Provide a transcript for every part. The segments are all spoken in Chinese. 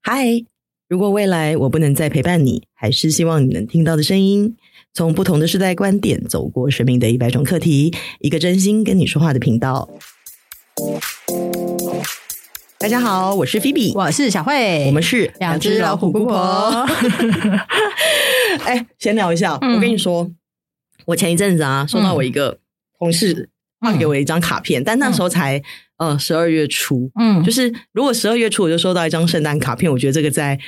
嗨，如果未来我不能再陪伴你，还是希望你能听到的声音。从不同的世代观点，走过生命的一百种课题，一个真心跟你说话的频道。大家好，我是菲比，我是小慧，我们是两只老虎姑婆。哎，闲聊一下，嗯、我跟你说，我前一阵子啊，收到我一个同事发给我一张卡片，嗯、但那时候才。呃，十二月初，嗯，就是如果十二月初我就收到一张圣诞卡片，我觉得这个在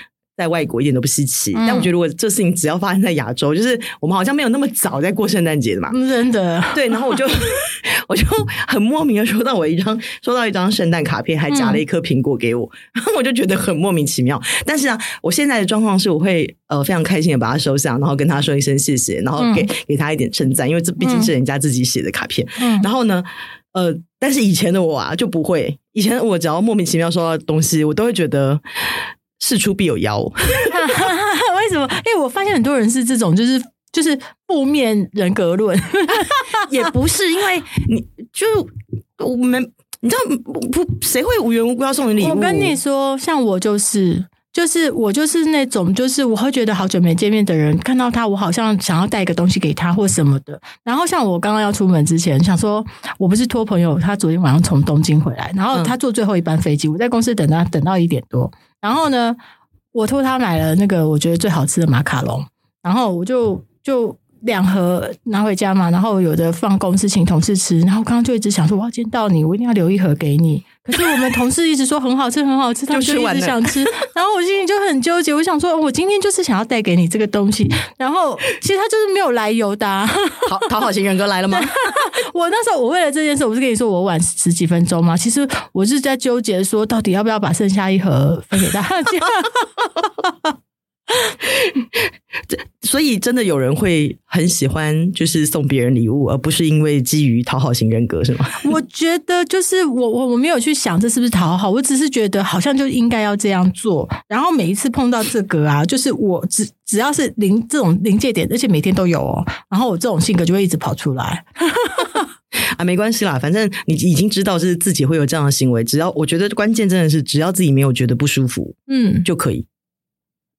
在外国一点都不稀奇。嗯、但我觉得如果这事情只要发生在亚洲，就是我们好像没有那么早在过圣诞节的嘛，真的。对，然后我就 我就很莫名的收到我一张收到一张圣诞卡片，还夹了一颗苹果给我，然后、嗯、我就觉得很莫名其妙。但是啊，我现在的状况是，我会呃非常开心的把它收下，然后跟他说一声谢谢，然后给、嗯、给他一点称赞，因为这毕竟是人家自己写的卡片。嗯，然后呢，呃。但是以前的我啊就不会，以前我只要莫名其妙收到东西，我都会觉得事出必有妖。为什么？因为我发现很多人是这种，就是就是负面人格论，也不是因为你就我们你知道不？谁会无缘无故要送你礼物？我跟你说，像我就是。就是我就是那种，就是我会觉得好久没见面的人，看到他，我好像想要带一个东西给他或什么的。然后像我刚刚要出门之前，想说我不是托朋友，他昨天晚上从东京回来，然后他坐最后一班飞机，我在公司等他等到一点多。然后呢，我托他买了那个我觉得最好吃的马卡龙，然后我就就。两盒拿回家嘛，然后有的放公司请同事吃，然后刚刚就一直想说，我要见到你，我一定要留一盒给你。可是我们同事一直说很好吃，很好吃，他们就一直想吃，然后我心里就很纠结。我想说，我今天就是想要带给你这个东西，然后其实他就是没有来由的、啊。好，讨好型人格来了吗？我那时候我为了这件事，我不是跟你说我晚十几分钟吗？其实我是在纠结说，到底要不要把剩下一盒分给大家。这 所以真的有人会很喜欢，就是送别人礼物，而不是因为基于讨好型人格，是吗？我觉得就是我我我没有去想这是不是讨好，我只是觉得好像就应该要这样做。然后每一次碰到这个啊，就是我只只要是临这种临界点，而且每天都有哦，然后我这种性格就会一直跑出来 啊，没关系啦，反正你已经知道是自己会有这样的行为，只要我觉得关键真的是只要自己没有觉得不舒服，嗯，就可以。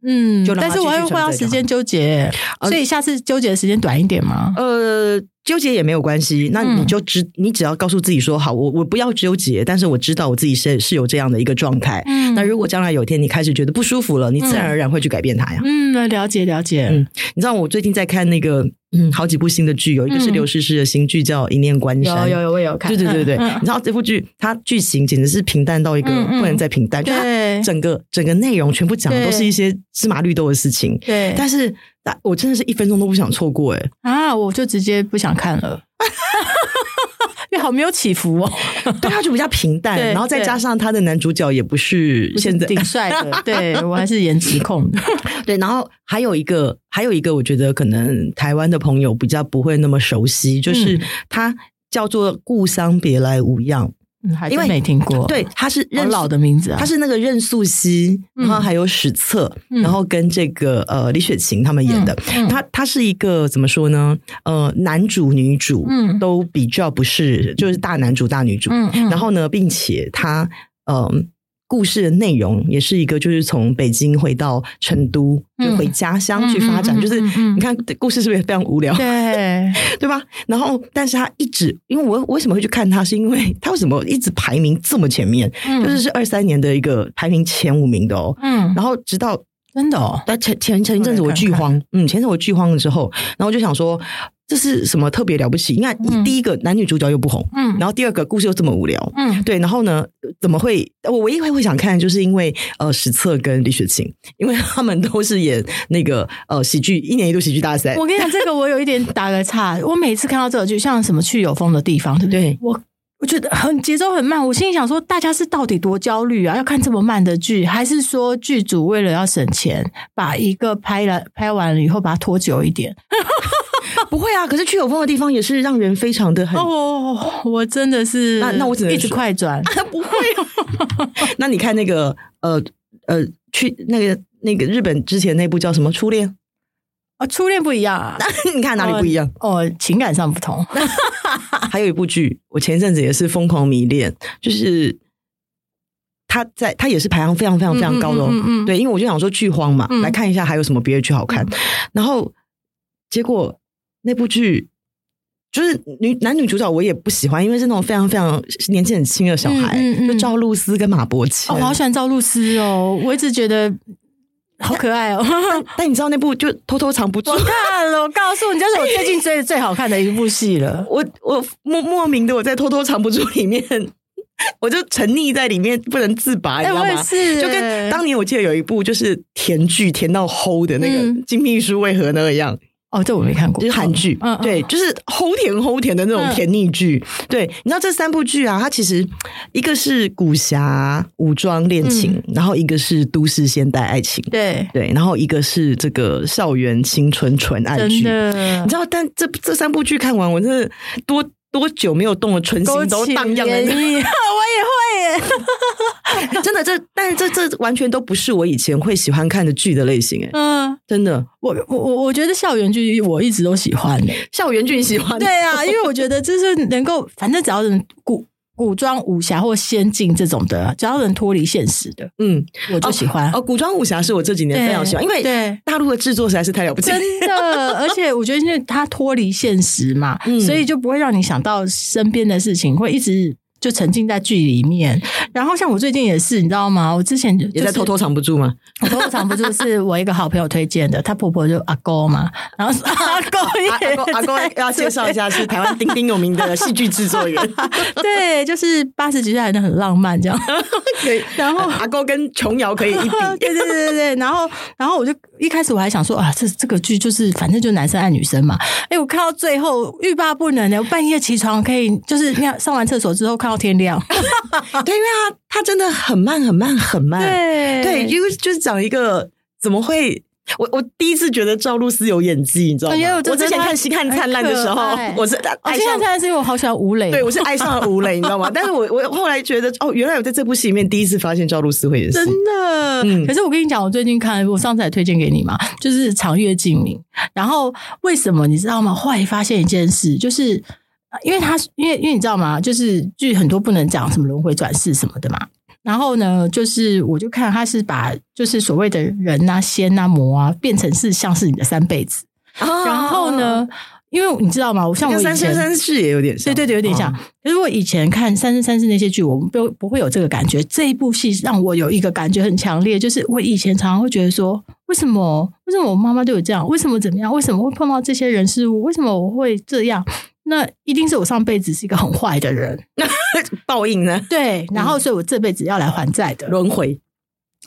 嗯，但是我会花时间纠结，所以下次纠结的时间短一点吗？呃。纠结也没有关系，那你就只、嗯、你只要告诉自己说好，我我不要纠结，但是我知道我自己是是有这样的一个状态。嗯，那如果将来有一天你开始觉得不舒服了，你自然而然会去改变它呀。嗯，了解了解。嗯，你知道我最近在看那个嗯好几部新的剧，有一个是刘诗诗的新剧叫《一念关山》，有有有我有看。对对对对，嗯、你知道这部剧它剧情简直是平淡到一个不能再平淡，就它整个整个内容全部讲的都是一些芝麻绿豆的事情。对，但是。但我真的是一分钟都不想错过哎！啊，我就直接不想看了，因为好没有起伏哦。对，他就比较平淡，然后再加上他的男主角也不是现在挺帅的，对，我还是颜值控的。对，然后还有一个，还有一个，我觉得可能台湾的朋友比较不会那么熟悉，就是他叫做《故乡别来无恙》。嗯，还是没听过。对，他是任老的名字啊，他是那个任素汐，然后还有史策，嗯、然后跟这个呃李雪琴他们演的。嗯嗯、他他是一个怎么说呢？呃，男主女主都比较不是，就是大男主大女主。然后呢，并且他嗯。呃故事的内容也是一个，就是从北京回到成都，就回家乡去发展。就是你看，故事是不是也非常无聊？对，对吧？然后，但是他一直，因为我我为什么会去看他，是因为他为什么一直排名这么前面？嗯，就是是二三年的一个排名前五名的哦。嗯，然后直到真的哦，但前前前一阵子我剧荒，嗯，前阵我剧荒了之后，然后我就想说。这是什么特别了不起？你看，第一个男女主角又不红，嗯，然后第二个故事又这么无聊，嗯，对，然后呢，怎么会？我唯一会会想看，就是因为呃，史策跟李雪琴，因为他们都是演那个呃喜剧，一年一度喜剧大赛。我跟你讲，这个我有一点打个岔。我每次看到这个剧，像什么去有风的地方，对不对？我我觉得很节奏很慢，我心里想说，大家是到底多焦虑啊？要看这么慢的剧，还是说剧组为了要省钱，把一个拍了拍完了以后把它拖久一点？不会啊，可是去有风的地方也是让人非常的很哦，我真的是那那我只能一直快转，啊、不会、啊。那你看那个呃呃，去那个那个日本之前那部叫什么《初恋》啊，《初恋》不一样啊，你看哪里不一样？哦，哦，情感上不同。还有一部剧，我前一阵子也是疯狂迷恋，就是。他在他也是排行非常非常非常高的哦。嗯嗯对，因为我就想说剧荒嘛，嗯、来看一下还有什么别的剧好看。嗯、然后结果那部剧就是女男女主角我也不喜欢，因为是那种非常非常年纪很轻的小孩，就赵露思跟马伯骞。哦，我好喜欢赵露思哦，我一直觉得。好可爱哦！但，但你知道那部就偷偷藏不住。我看了，我告诉你，这是我最近追的最好看的一部戏了。我我莫莫名的我在偷偷藏不住里面，我就沉溺在里面不能自拔，你知道吗？就跟当年我记得有一部就是甜剧甜到齁的那个《金秘书为何那样》。哦，这我没看过，就是韩剧，嗯，对，就是齁甜齁甜的那种甜腻剧。嗯、对，你知道这三部剧啊，它其实一个是武侠武装恋情，嗯、然后一个是都市现代爱情，对对，然后一个是这个校园青春纯爱剧。你知道，但这这三部剧看完，我真的多多久没有动了春心都荡漾了。我也会耶。真的，这但是这这完全都不是我以前会喜欢看的剧的类型哎。嗯，真的，我我我我觉得校园剧我一直都喜欢的。校园剧你喜欢？对啊，因为我觉得就是能够，反正只要能古古装武侠或仙境这种的，只要能脱离现实的，嗯，我就喜欢。哦，古装武侠是我这几年非常喜欢，因为对大陆的制作实在是太了不起，真的。而且我觉得，因为它脱离现实嘛，所以就不会让你想到身边的事情，会一直。就沉浸在剧里面，然后像我最近也是，你知道吗？我之前、就是、也在偷偷藏不住吗？我偷偷藏不住，是我一个好朋友推荐的，她婆婆就阿公嘛，然后阿公阿公阿公要介绍一下，是台湾鼎鼎有名的戏剧制作人，对，就是八十几岁还能很浪漫这样，对，然后阿公跟琼瑶可以一比，对对对对对，然后然后我就一开始我还想说啊，这这个剧就是反正就男生爱女生嘛，哎，我看到最后欲罢不能的，我半夜起床可以就是那样上完厕所之后看。到天亮，对，因为他他真的很慢，很慢，很慢。对，对，因为就是讲一个怎么会，我我第一次觉得赵露思有演技，你知道吗？我之前看《星汉灿烂》的时候，我是爱上灿烂，是因为我好喜欢吴磊，对我是爱上了吴磊，你知道吗？但是我我后来觉得，哦，原来我在这部戏里面第一次发现赵露思会演戏，真的。嗯，可是我跟你讲，我最近看，我上次也推荐给你嘛，就是《长月烬明》。然后为什么你知道吗？后来发现一件事，就是。因为他，因为因为你知道吗？就是剧很多不能讲什么轮回转世什么的嘛。然后呢，就是我就看他是把就是所谓的人啊、仙啊、魔啊，变成是像是你的三辈子。哦、然后呢，因为你知道吗？我像我三生三世也有点像，对对对，有点像。可是我以前看三生三世那些剧，我们不不会有这个感觉。这一部戏让我有一个感觉很强烈，就是我以前常常会觉得说，为什么为什么我妈妈对我这样？为什么怎么样？为什么会碰到这些人事物？为什么我会这样？那一定是我上辈子是一个很坏的人，报应呢？对，然后所以我这辈子要来还债的轮回。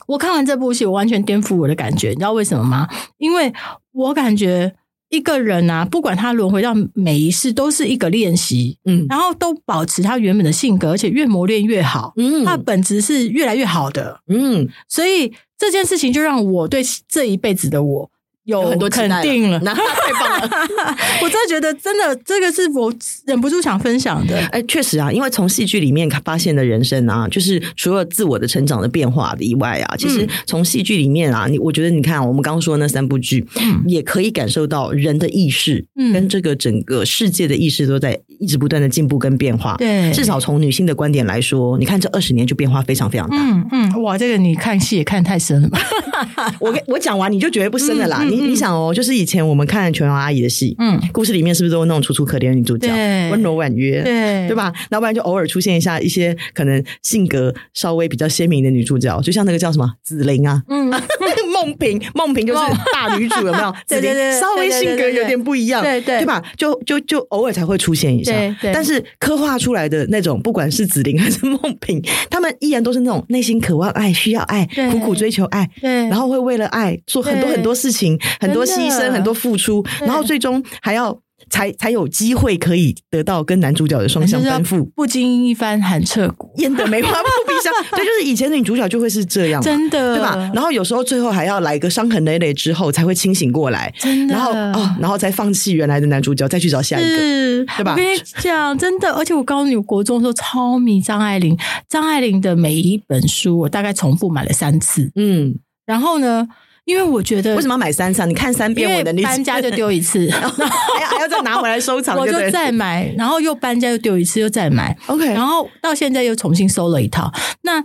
我看完这部戏，我完全颠覆我的感觉，你知道为什么吗？因为我感觉一个人啊，不管他轮回到每一世，都是一个练习，嗯，然后都保持他原本的性格，而且越磨练越好，嗯，他的本质是越来越好的，嗯，所以这件事情就让我对这一辈子的我。有很多肯定了，那太棒了！我真的觉得，真的这个是我忍不住想分享的。哎，确实啊，因为从戏剧里面发现的人生啊，就是除了自我的成长的变化的以外啊，其实从戏剧里面啊，你我觉得你看我们刚刚说那三部剧，嗯，也可以感受到人的意识，嗯，跟这个整个世界的意识都在一直不断的进步跟变化。对，至少从女性的观点来说，你看这二十年就变化非常非常大。嗯嗯，哇，这个你看戏也看太深了吧？我我讲完你就觉得不深了啦。你你想哦，就是以前我们看琼瑶阿姨的戏，嗯，故事里面是不是都有那种楚楚可怜的女主角，温柔婉约，对。对吧？要不然就偶尔出现一下一些可能性格稍微比较鲜明的女主角，就像那个叫什么紫菱啊，嗯，梦萍，梦萍就是大女主，有没有？对对对稍微性格有点不一样，对对，对吧？就就就偶尔才会出现一下，对。但是刻画出来的那种，不管是紫菱还是梦萍，他们依然都是那种内心渴望爱、需要爱、苦苦追求爱，对，然后会为了爱做很多很多事情，很多牺牲。很多付出，然后最终还要才才有机会可以得到跟男主角的双向奔赴，不经一番寒彻骨，焉得梅花扑鼻香。对，就是以前的女主角就会是这样，真的，对吧？然后有时候最后还要来一个伤痕累累之后才会清醒过来，真的。然后哦，然后再放弃原来的男主角，再去找下一个，是对吧？我跟你讲，真的，而且我告诉你，我国中的时候超迷张爱玲，张爱玲的每一本书我大概重复买了三次，嗯，然后呢？因为我觉得为什么要买三张？你看三遍我的，搬家就丢一次，然 后还要还要再拿回来收藏，我就再买，然后又搬家又丢一次，又再买。OK，然后到现在又重新收了一套。那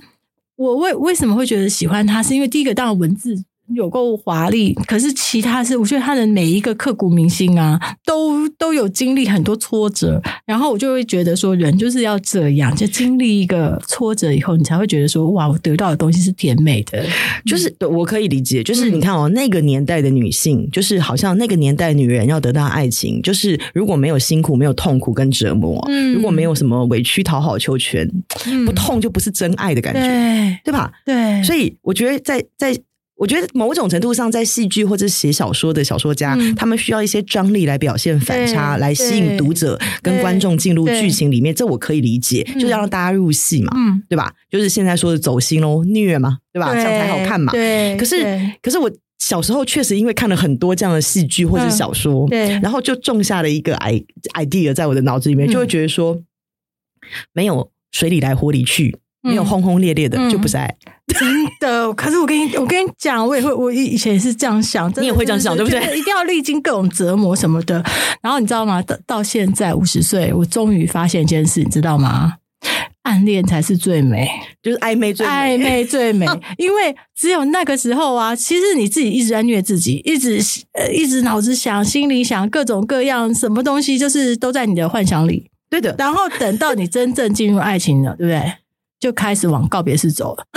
我为为什么会觉得喜欢它，是因为第一个当然文字。有够华丽，可是其他是，我觉得他的每一个刻骨铭心啊，都都有经历很多挫折，然后我就会觉得说，人就是要这样，就经历一个挫折以后，你才会觉得说，哇，我得到的东西是甜美的，就是我可以理解，就是你看哦，那个年代的女性，就是好像那个年代女人要得到爱情，就是如果没有辛苦、没有痛苦跟折磨，嗯，如果没有什么委屈、讨好、求全，不痛就不是真爱的感觉，对，对吧？对，所以我觉得在在。我觉得某种程度上，在戏剧或者写小说的小说家，嗯、他们需要一些张力来表现反差，来吸引读者跟观众进入剧情里面。这我可以理解，就是要让大家入戏嘛，嗯，对吧？就是现在说的走心喽，虐嘛，对吧？这样才好看嘛。对。可是，可是我小时候确实因为看了很多这样的戏剧或者小说，对，然后就种下了一个 idea 在我的脑子里面，就会觉得说，没有水里来火里去，没有轰轰烈烈的，就不是爱。真的，可是我跟你我跟你讲，我也会，我以前也是这样想，你也会这样想，对不对？一定要历经各种折磨什么的。然后你知道吗？到到现在五十岁，我终于发现一件事，你知道吗？暗恋才是最美，就是暧昧最美暧昧最美。因为只有那个时候啊，其实你自己一直在虐自己，一直呃一直脑子想，心里想各种各样什么东西，就是都在你的幻想里。对的。然后等到你真正进入爱情了，对不对？就开始往告别式走了。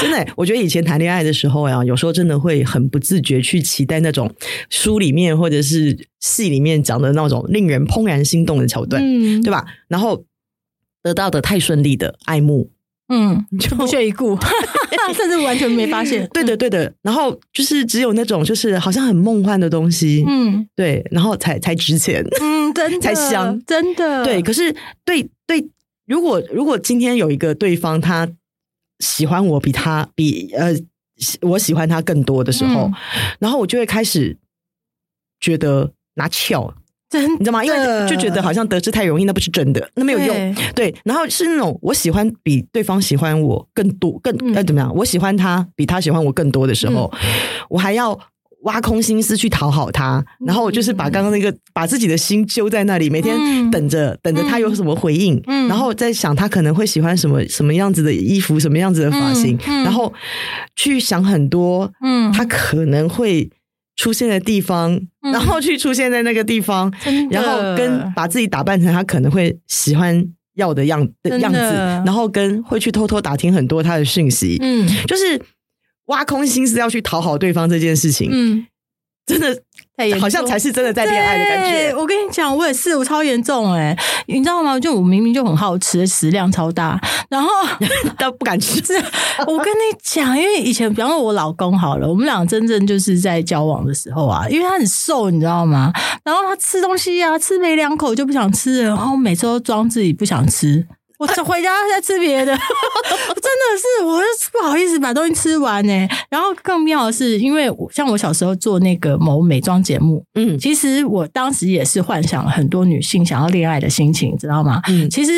真的，我觉得以前谈恋爱的时候呀，有时候真的会很不自觉去期待那种书里面或者是戏里面讲的那种令人怦然心动的桥段，嗯，对吧？然后得到的太顺利的爱慕，嗯，就不屑一顾，甚至完全没发现。对的，对的。然后就是只有那种就是好像很梦幻的东西，嗯，对，然后才才值钱，嗯，真的 才香，真的。对，可是对对，如果如果今天有一个对方他。喜欢我比他比呃，我喜欢他更多的时候，嗯、然后我就会开始觉得拿翘，真你知道吗？因为就觉得好像得知太容易，那不是真的，那没有用。对，对，然后是那种我喜欢比对方喜欢我更多，更呃怎么样？我喜欢他比他喜欢我更多的时候，嗯、我还要。挖空心思去讨好他，然后我就是把刚刚那个把自己的心揪在那里，每天等着、嗯、等着他有什么回应，嗯、然后在想他可能会喜欢什么什么样子的衣服，什么样子的发型，然后去想很多，嗯，他可能会出现的地方，嗯、然后去出现在那个地方，嗯、然后跟把自己打扮成他可能会喜欢要的样的。样子，然后跟会去偷偷打听很多他的讯息，嗯，就是。挖空心思要去讨好对方这件事情，嗯，真的好像才是真的在恋爱的感觉。我跟你讲，我也是，我超严重哎、欸，你知道吗？就我明明就很好吃，食量超大，然后 都不敢吃。我跟你讲，因为以前，比方说我老公好了，我们俩真正就是在交往的时候啊，因为他很瘦，你知道吗？然后他吃东西啊，吃没两口就不想吃了，然后每次都装自己不想吃。我回家再吃别的，真的是，我是不好意思把东西吃完呢。然后更妙的是，因为像我小时候做那个某美妆节目，嗯，其实我当时也是幻想了很多女性想要恋爱的心情，知道吗？嗯，其实。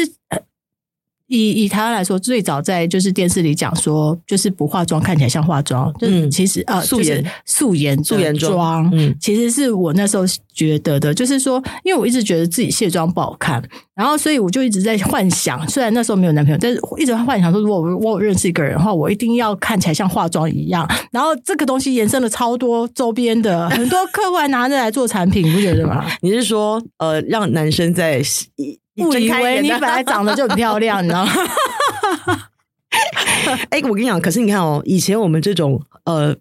以以台湾来说，最早在就是电视里讲说，就是不化妆看起来像化妆，嗯，其实呃，素颜素颜素颜妆，嗯，其实是我那时候觉得的，就是说，因为我一直觉得自己卸妆不好看，然后所以我就一直在幻想，虽然那时候没有男朋友，但是一直在幻想说，如果我我有认识一个人的话，我一定要看起来像化妆一样。然后这个东西延伸了超多周边的，很多客户还拿着来做产品，你不觉得吗？你是说呃，让男生在？误以为你本来长得就很漂亮，你知道吗？哎，我跟你讲，可是你看哦，以前我们这种呃。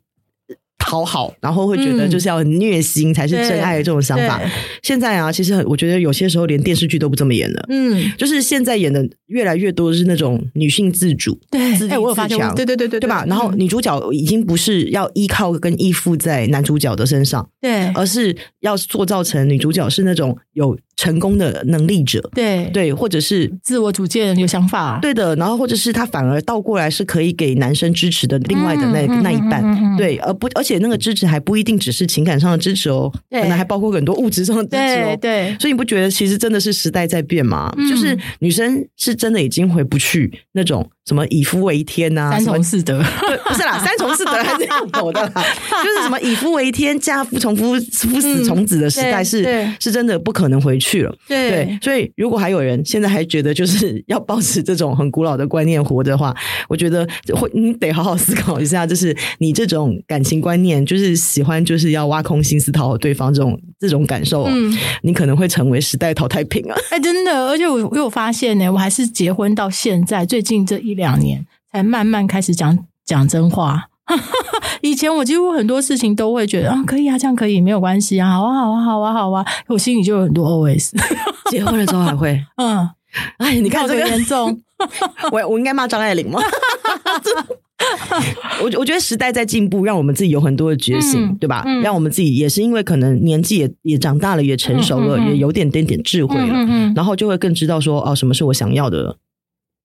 讨好，然后会觉得就是要虐心才是真爱的这种想法。现在啊，其实我觉得有些时候连电视剧都不这么演了。嗯，就是现在演的越来越多是那种女性自主，对，自立自强，对对对对，对吧？然后女主角已经不是要依靠跟依附在男主角的身上，对，而是要塑造成女主角是那种有成功的能力者，对对，或者是自我主见、有想法，对的。然后或者是她反而倒过来是可以给男生支持的另外的那那一半，对，而不而且。那个支持还不一定只是情感上的支持哦，可能还包括很多物质上的支持哦。对，所以你不觉得其实真的是时代在变吗？就是女生是真的已经回不去那种什么以夫为天呐，三从四德，不是啦，三从四德还是要有的啦。就是什么以夫为天，嫁夫从夫夫死从子的时代是、嗯、是真的不可能回去了。对，对，所以如果还有人现在还觉得就是 要保持这种很古老的观念活着的话，我觉得会你得好好思考一下，就是你这种感情观念，就是喜欢就是要挖空心思讨好对方这种这种感受，嗯，你可能会成为时代淘汰品啊！哎，真的，而且我我有发现呢，我还是结婚到现在最近这一两年才慢慢开始讲讲真话。以前我几乎很多事情都会觉得啊，可以啊，这样可以没有关系啊，好啊，好啊，好啊，好啊，我心里就有很多 OS。结婚的时候还会，嗯，哎，你看这个。严重，我我应该骂张爱玲吗？我我觉得时代在进步，让我们自己有很多的觉醒，嗯、对吧？嗯、让我们自己也是因为可能年纪也也长大了，也成熟了，也有点点点智慧了，然后就会更知道说哦，什么是我想要的，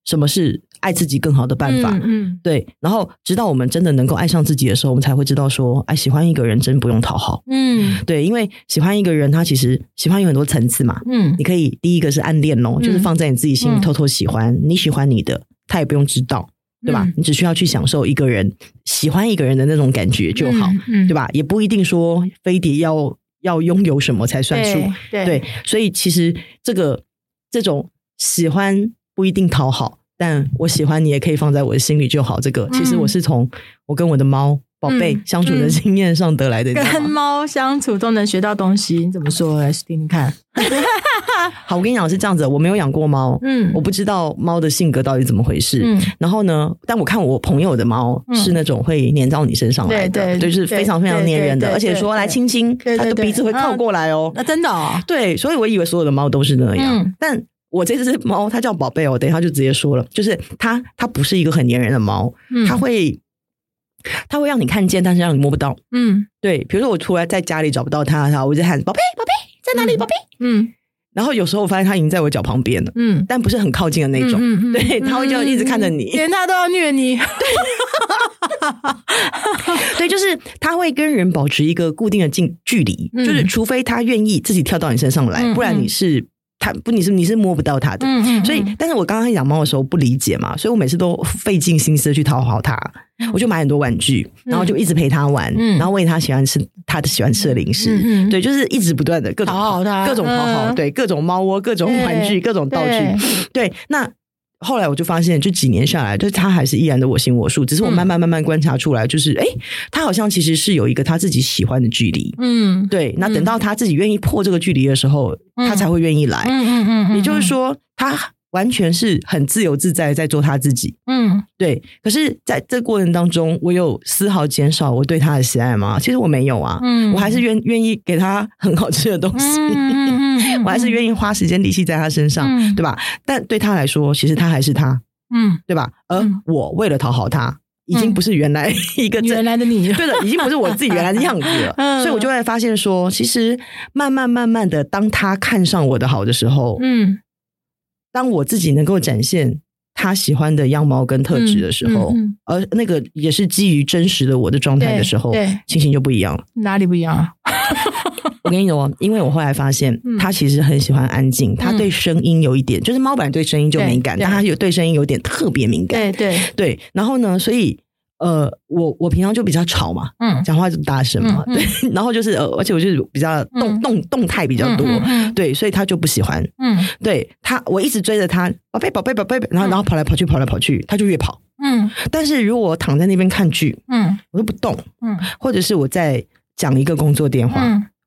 什么是爱自己更好的办法。嗯，嗯对。然后直到我们真的能够爱上自己的时候，我们才会知道说，哎，喜欢一个人真不用讨好。嗯，对，因为喜欢一个人，他其实喜欢有很多层次嘛。嗯，你可以第一个是暗恋哦，嗯、就是放在你自己心里偷偷喜欢，嗯、你喜欢你的，他也不用知道。对吧？你只需要去享受一个人喜欢一个人的那种感觉就好，嗯嗯、对吧？也不一定说非得要要拥有什么才算数，对，对。所以其实这个这种喜欢不一定讨好，但我喜欢你也可以放在我的心里就好。这个其实我是从我跟我的猫宝贝相处的经验上得来的。跟猫相处都能学到东西，你怎么说？来听听看。好，我跟你讲是这样子，我没有养过猫，嗯，我不知道猫的性格到底怎么回事，嗯，然后呢，但我看我朋友的猫是那种会粘到你身上来的，对，就是非常非常粘人的，而且说来亲亲，它的鼻子会靠过来哦，那真的哦，对，所以我以为所有的猫都是那样，但我这只猫它叫宝贝哦，等一下就直接说了，就是它它不是一个很粘人的猫，它会它会让你看见，但是让你摸不到，嗯，对，比如说我突然在家里找不到它，然后我就喊宝贝宝贝在哪里，宝贝，嗯。然后有时候我发现它已经在我脚旁边了，嗯，但不是很靠近的那种，嗯嗯、对，它会就一直看着你，连它都要虐你，对，对，就是它会跟人保持一个固定的近距离，嗯、就是除非它愿意自己跳到你身上来，嗯、不然你是。他不，你是你是摸不到它的，嗯嗯、所以，但是我刚刚养猫的时候不理解嘛，所以我每次都费尽心思去讨好它，我就买很多玩具，然后就一直陪它玩，嗯、然后喂它喜欢吃它的喜欢吃的零食，对，就是一直不断的各种讨好它，各种讨好，嗯、对，各种猫窝，各种玩具，各种道具，对，那。后来我就发现，就几年下来，就是他还是依然的我行我素。只是我慢慢慢慢观察出来，就是哎、嗯，他好像其实是有一个他自己喜欢的距离。嗯，对。那等到他自己愿意破这个距离的时候，嗯、他才会愿意来。嗯嗯嗯。嗯嗯也就是说，他完全是很自由自在在做他自己。嗯，对。可是在这过程当中，我有丝毫减少我对他的喜爱吗？其实我没有啊。嗯，我还是愿愿意给他很好吃的东西。嗯我还是愿意花时间力气在他身上，嗯、对吧？但对他来说，其实他还是他，嗯，对吧？而我为了讨好他，已经不是原来一个原来的你，对的，已经不是我自己原来的样子了。嗯、所以我就会发现说，其实慢慢慢慢的，当他看上我的好的时候，嗯，当我自己能够展现他喜欢的样貌跟特质的时候，而那个也是基于真实的我的状态的时候，对，情形就不一样了。哪里不一样啊？我跟你说，因为我后来发现，它其实很喜欢安静，它对声音有一点，就是猫本来对声音就敏感，但它有对声音有点特别敏感。对对对。然后呢，所以呃，我我平常就比较吵嘛，嗯，讲话就大声嘛，对。然后就是呃，而且我就是比较动动动态比较多，对，所以他就不喜欢。嗯，对他，我一直追着他，宝贝宝贝宝贝，然后然后跑来跑去跑来跑去，他就越跑。嗯，但是如果我躺在那边看剧，嗯，我就不动，嗯，或者是我在讲一个工作电话。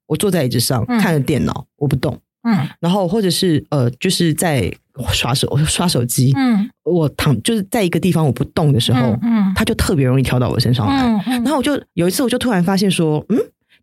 我坐在椅子上看着电脑，嗯、我不动。嗯，然后或者是呃，就是在刷手刷手机。嗯，我躺就是在一个地方我不动的时候，嗯，嗯他就特别容易跳到我身上来。嗯嗯、然后我就有一次，我就突然发现说，嗯，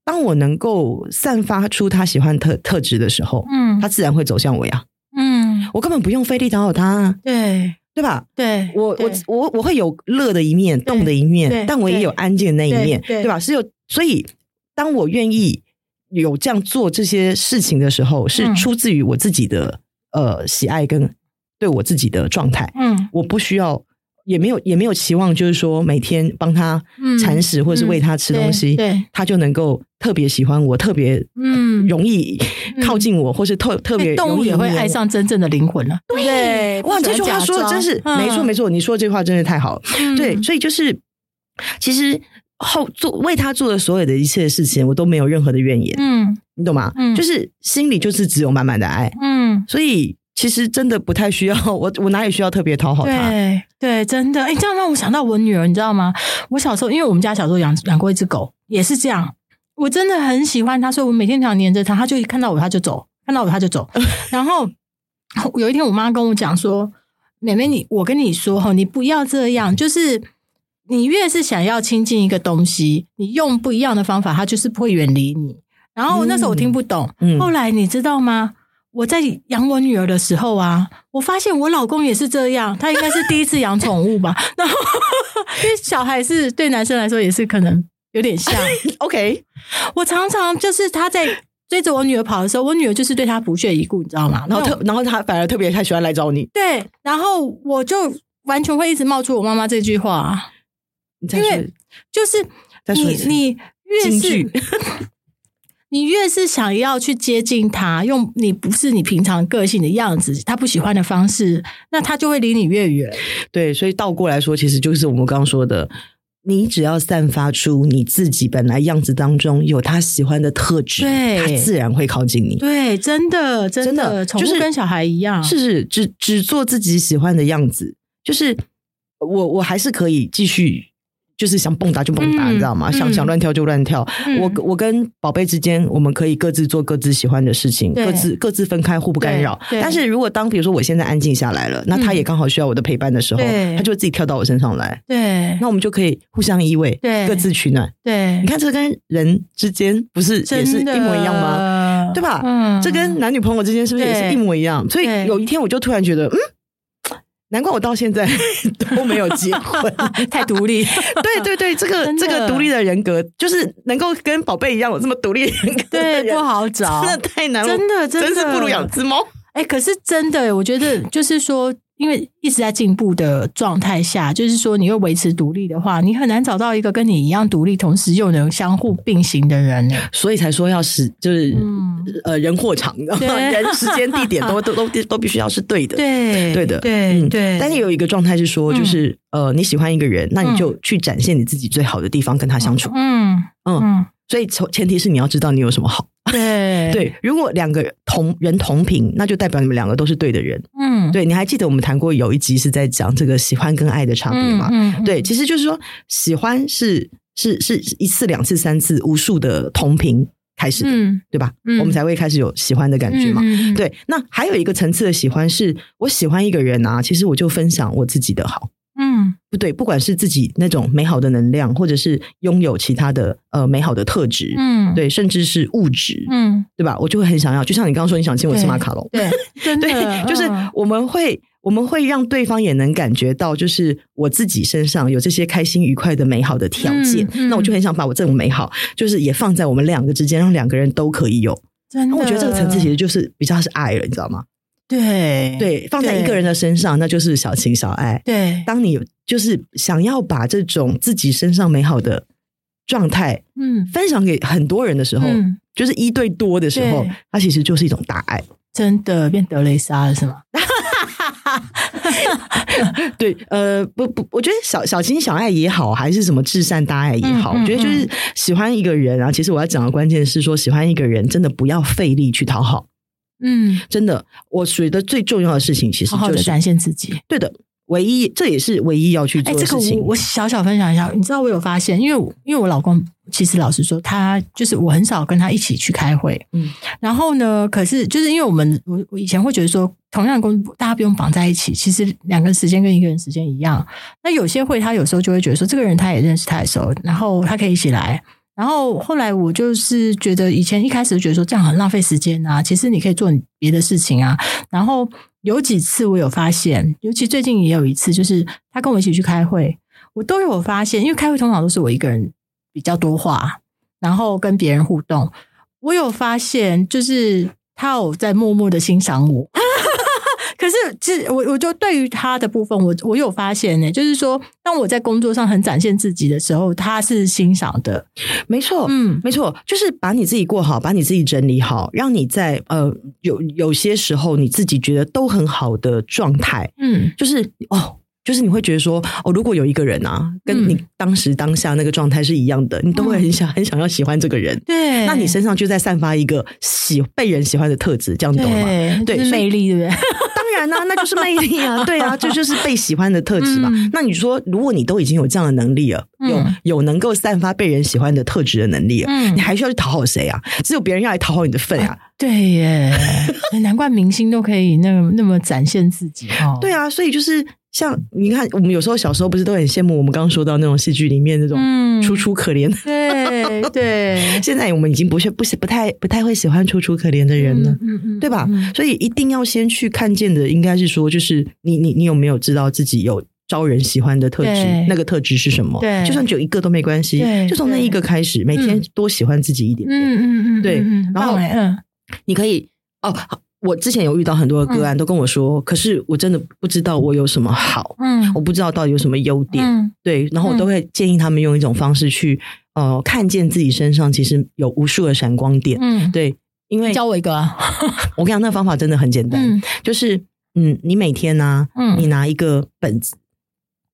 当我能够散发出他喜欢特特质的时候，嗯，他自然会走向我呀。嗯，我根本不用费力讨好他。对，对吧？对，我我我我会有乐的一面，动的一面，但我也有安静的那一面，对，对吧？是有，所以当我愿意。有这样做这些事情的时候，是出自于我自己的、嗯、呃喜爱跟对我自己的状态。嗯，我不需要，也没有也没有期望，就是说每天帮他铲屎或者是喂他吃东西，嗯嗯、对，对他就能够特别喜欢我，特别嗯容易靠近我，嗯、或是特特别动物也会爱上真正的灵魂了。对，对哇，这句话说的真是、嗯、没错没错，你说这句话真是太好了。嗯、对，所以就是其实。后做为他做的所有的一切事情，我都没有任何的怨言。嗯，你懂吗？嗯，就是心里就是只有满满的爱。嗯，所以其实真的不太需要我，我哪里需要特别讨好他？对对，真的。哎，这样让我想到我女儿，你知道吗？我小时候，因为我们家小时候养养过一只狗，也是这样。我真的很喜欢它，所以我每天想黏着它，它就一看到我它就走，看到我它就走。然后有一天，我妈跟我讲说：“妹妹，你我跟你说哈，你不要这样，就是。”你越是想要亲近一个东西，你用不一样的方法，它就是不会远离你。然后那时候我听不懂，嗯，后来你知道吗？我在养我女儿的时候啊，我发现我老公也是这样，他应该是第一次养宠物吧。然后因为小孩是对男生来说也是可能有点像。OK，我常常就是他在追着我女儿跑的时候，我女儿就是对他不屑一顾，你知道吗？然后特，然后他反而特别他喜欢来找你。对，然后我就完全会一直冒出我妈妈这句话。因为就是你，你越是 你越是想要去接近他，用你不是你平常个性的样子，他不喜欢的方式，那他就会离你越远。对，所以倒过来说，其实就是我们刚刚说的，你只要散发出你自己本来样子当中有他喜欢的特质，对，他自然会靠近你。对，真的，真的，就是跟小孩一样，是是，只只做自己喜欢的样子，就是我我还是可以继续。就是想蹦跶就蹦跶，你知道吗？想想乱跳就乱跳。我我跟宝贝之间，我们可以各自做各自喜欢的事情，各自各自分开，互不干扰。但是如果当比如说我现在安静下来了，那他也刚好需要我的陪伴的时候，他就会自己跳到我身上来。对，那我们就可以互相依偎，对，各自取暖。对，你看这跟人之间不是也是一模一样吗？对吧？嗯，这跟男女朋友之间是不是也是一模一样？所以有一天我就突然觉得，嗯。难怪我到现在 都没有结婚，太独立。对对对，这个这个独立的人格，就是能够跟宝贝一样有这么独立的人格，对，不好找，真的太难了，真的真的，真是不如养只猫。哎，可是真的，我觉得就是说。因为一直在进步的状态下，就是说你又维持独立的话，你很难找到一个跟你一样独立，同时又能相互并行的人。所以才说要是就是、嗯、呃人或场，人时间地点都 都都都必须要是对的，对对的，对对。但是有一个状态是说，就是、嗯、呃你喜欢一个人，那你就去展现你自己最好的地方，跟他相处。嗯嗯。嗯所以前前提是你要知道你有什么好。对 对，如果两个同人同频，那就代表你们两个都是对的人。嗯，对，你还记得我们谈过有一集是在讲这个喜欢跟爱的差别吗？嗯，嗯对，其实就是说喜欢是是是一次两次三次无数的同频开始的，嗯，对吧？嗯，我们才会开始有喜欢的感觉嘛。嗯，对，那还有一个层次的喜欢是我喜欢一个人啊，其实我就分享我自己的好。嗯，不对，不管是自己那种美好的能量，或者是拥有其他的呃美好的特质，嗯，对，甚至是物质，嗯，对吧？我就会很想要，就像你刚刚说，你想请我吃马卡龙，对，对，就是我们会我们会让对方也能感觉到，就是我自己身上有这些开心愉快的美好的条件，那我就很想把我这种美好，就是也放在我们两个之间，让两个人都可以有。真的，我觉得这个层次其实就是比较是爱了，你知道吗？对对，放在一个人的身上，那就是小情小爱。对，当你就是想要把这种自己身上美好的状态，嗯，分享给很多人的时候，嗯，就是一对多的时候，它其实就是一种大爱。真的变德雷莎了是吗？对，呃，不不，我觉得小小情小爱也好，还是什么至善大爱也好，我觉得就是喜欢一个人啊。其实我要讲的关键是说，喜欢一个人真的不要费力去讨好。嗯，真的，我觉得最重要的事情其实就是好好展现自己。对的，唯一这也是唯一要去做的事情。欸，这个我，我小小分享一下，你知道我有发现，因为因为我老公其实老实说，他就是我很少跟他一起去开会。嗯，然后呢，可是就是因为我们我我以前会觉得说，同样的工作大家不用绑在一起，其实两个人时间跟一个人时间一样。那有些会他有时候就会觉得说，这个人他也认识他也熟，然后他可以一起来。然后后来我就是觉得，以前一开始觉得说这样很浪费时间啊。其实你可以做别的事情啊。然后有几次我有发现，尤其最近也有一次，就是他跟我一起去开会，我都有发现，因为开会通常都是我一个人比较多话，然后跟别人互动。我有发现，就是他有在默默的欣赏我。可是，其实我我就对于他的部分，我我有发现呢，就是说，当我在工作上很展现自己的时候，他是欣赏的。没错，嗯，没错，就是把你自己过好，把你自己整理好，让你在呃有有些时候你自己觉得都很好的状态，嗯，就是哦，就是你会觉得说，哦，如果有一个人啊，跟你当时当下那个状态是一样的，嗯、你都会很想很想要喜欢这个人。对，那你身上就在散发一个喜被人喜欢的特质，这样你懂吗？对，魅力，对不对？当然啊，那就是魅力啊，对啊，这就，是被喜欢的特质嘛。嗯、那你说，如果你都已经有这样的能力了，有、嗯、有能够散发被人喜欢的特质的能力了，嗯，你还需要去讨好谁啊？只有别人要来讨好你的份啊。对耶，难怪明星都可以那么那么展现自己哦。对啊，所以就是。像你看，我们有时候小时候不是都很羡慕我们刚刚说到那种戏剧里面那种楚楚可怜、嗯？对对。现在我们已经不是不是不太不太会喜欢楚楚可怜的人了，嗯嗯，对吧？嗯、所以一定要先去看见的，应该是说，就是你你你有没有知道自己有招人喜欢的特质？那个特质是什么？对，就算只有一个都没关系，就从那一个开始，每天多喜欢自己一点点。嗯嗯嗯，对。然后嗯，你可以哦。我之前有遇到很多的个案，都跟我说，嗯、可是我真的不知道我有什么好，嗯，我不知道到底有什么优点，嗯、对，然后我都。会建议他们用一种方式去，呃，看见自己身上其实有无数的闪光点，嗯，对，因为教我一个，啊我跟你讲，那个方法真的很简单，嗯、就是，嗯，你每天呢、啊，嗯，你拿一个本子。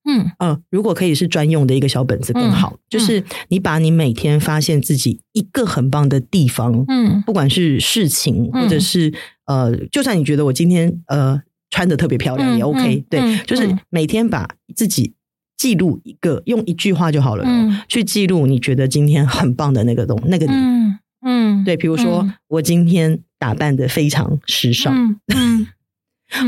嗯。呃，如果可以是专用的一个小本子更好。嗯、就是你把你每天发现自己一个很棒的地方，嗯，不管是事情或者是、嗯、呃，就算你觉得我今天呃穿的特别漂亮也 OK，、嗯、对，嗯、就是每天把自己记录一个，用一句话就好了，嗯、去记录你觉得今天很棒的那个东那个你，嗯，嗯。对，比如说、嗯、我今天打扮的非常时尚，嗯。嗯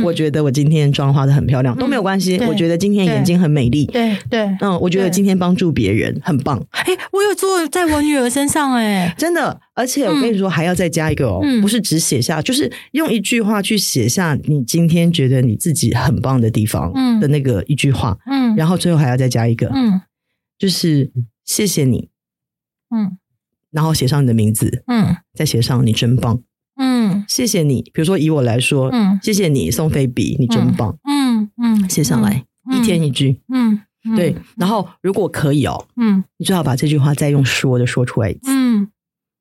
我觉得我今天妆化的很漂亮，都没有关系。我觉得今天眼睛很美丽，对对。嗯，我觉得今天帮助别人很棒。哎，我有做在我女儿身上，哎，真的。而且我跟你说，还要再加一个哦，不是只写下，就是用一句话去写下你今天觉得你自己很棒的地方，嗯。的那个一句话，嗯，然后最后还要再加一个，嗯，就是谢谢你，嗯，然后写上你的名字，嗯，再写上你真棒。嗯，谢谢你。比如说，以我来说，嗯，谢谢你，宋菲比，你真棒。嗯嗯，写上来，一天一句。嗯，对。然后，如果可以哦，嗯，你最好把这句话再用说的说出来一次。嗯，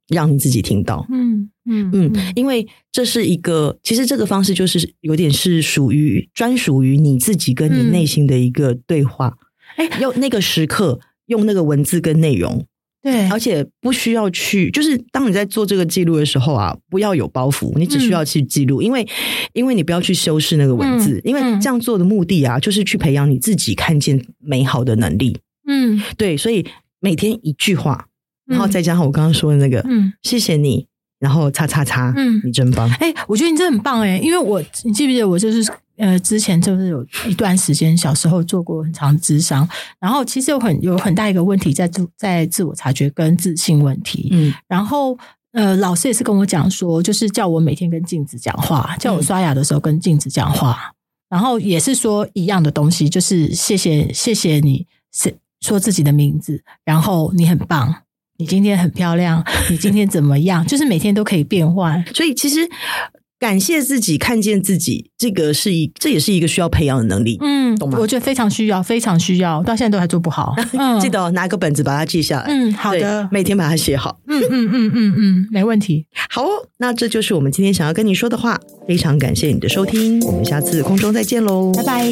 让你自己听到。嗯嗯嗯，因为这是一个，其实这个方式就是有点是属于专属于你自己跟你内心的一个对话。哎，用那个时刻，用那个文字跟内容。对，而且不需要去，就是当你在做这个记录的时候啊，不要有包袱，你只需要去记录，嗯、因为因为你不要去修饰那个文字，嗯、因为这样做的目的啊，就是去培养你自己看见美好的能力。嗯，对，所以每天一句话，然后再加上我刚刚说的那个，嗯，谢谢你，然后叉叉叉，嗯，你真棒。哎，我觉得你真的很棒哎，因为我你记不记得我就是。呃，之前就是有一段时间，小时候做过很长智商，然后其实有很有很大一个问题在自在自我察觉跟自信问题。嗯，然后呃，老师也是跟我讲说，就是叫我每天跟镜子讲话，叫我刷牙的时候跟镜子讲话，嗯、然后也是说一样的东西，就是谢谢谢谢你，是说自己的名字，然后你很棒，你今天很漂亮，你今天怎么样？就是每天都可以变换，所以其实。感谢自己看见自己这个是一这也是一个需要培养的能力嗯懂吗？我觉得非常需要非常需要到现在都还做不好 嗯。记得拿个本子把它记下来嗯好的每天把它写好嗯嗯嗯嗯嗯没问题。好哦那这就是我们今天想要跟你说的话非常感谢你的收听我们下次空中再见喽拜拜。